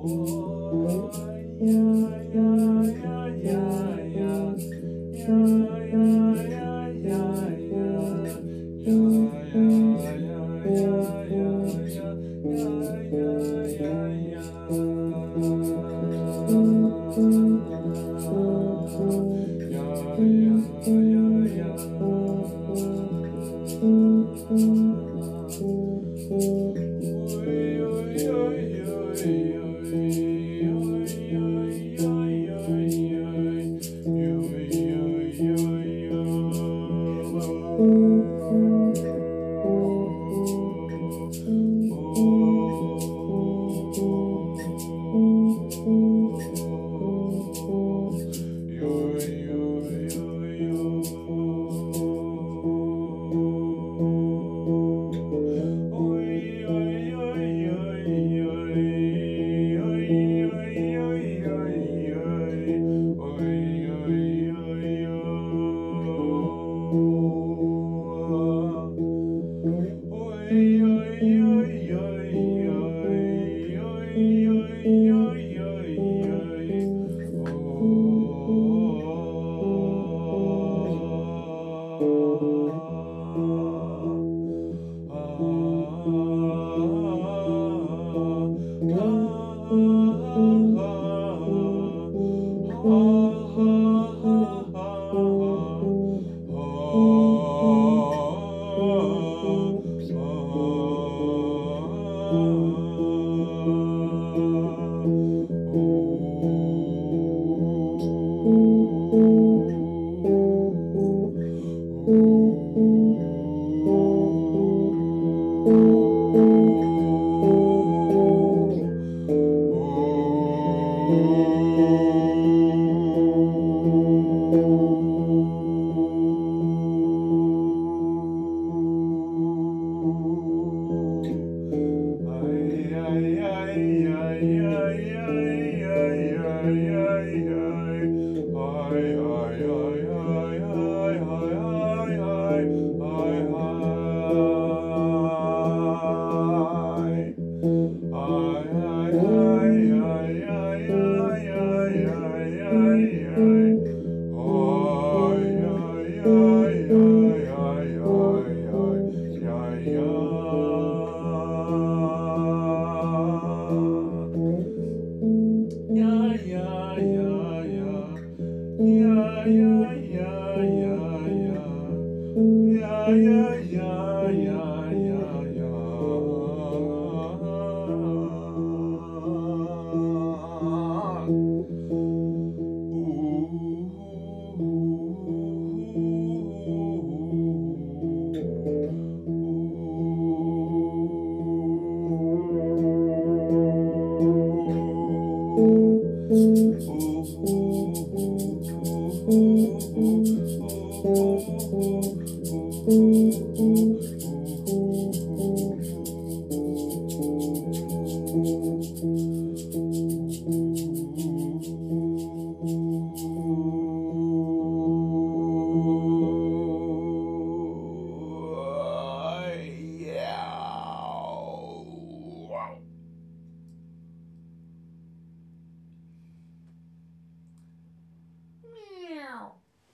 我呀呀呀呀呀呀呀呀呀呀呀呀呀呀呀呀呀